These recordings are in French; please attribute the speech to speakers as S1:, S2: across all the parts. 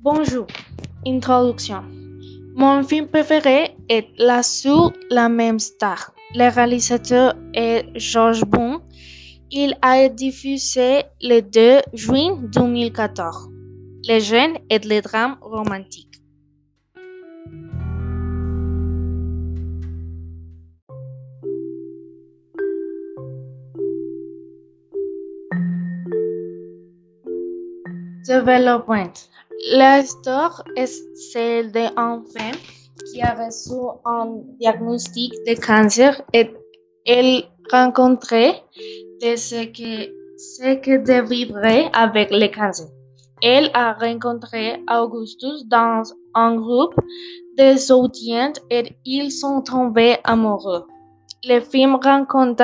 S1: Bonjour. Introduction. Mon film préféré est La sur la même star. Le réalisateur est George Boone. Il a diffusé le 2 juin 2014. Le genre est le drame romantique. Development. L'histoire est celle d'un femme qui a reçu un diagnostic de cancer et elle rencontrait ce que que de vivre avec le cancer. Elle a rencontré Augustus dans un groupe de soutien et ils sont tombés amoureux. Le film raconte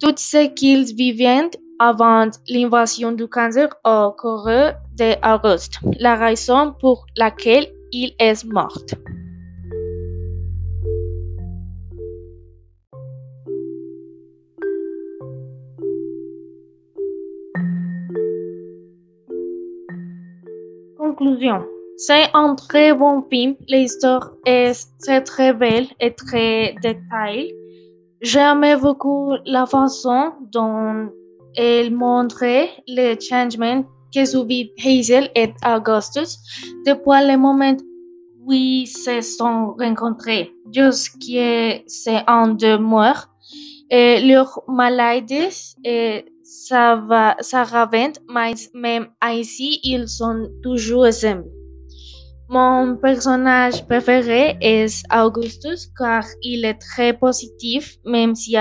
S1: tout ce qu'ils vivaient avant l'invasion du cancer au cours d'Auguste, la raison pour laquelle il est mort. Conclusion. C'est un très bon film. L'histoire est très belle et très détaillée. J'aimais beaucoup la façon dont elle montrait le changement que subit Hazel et Augustus depuis le moment où ils se sont rencontrés jusqu'à ces un de mort. Et leur maladie et ça va, ça ravente, mais même ainsi, ils sont toujours ensemble. Mon personnage préféré est Augustus car il est très positif, même si,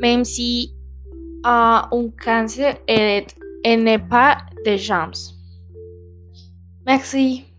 S1: même si a un cancer et, et n'est pas de jambes. Merci.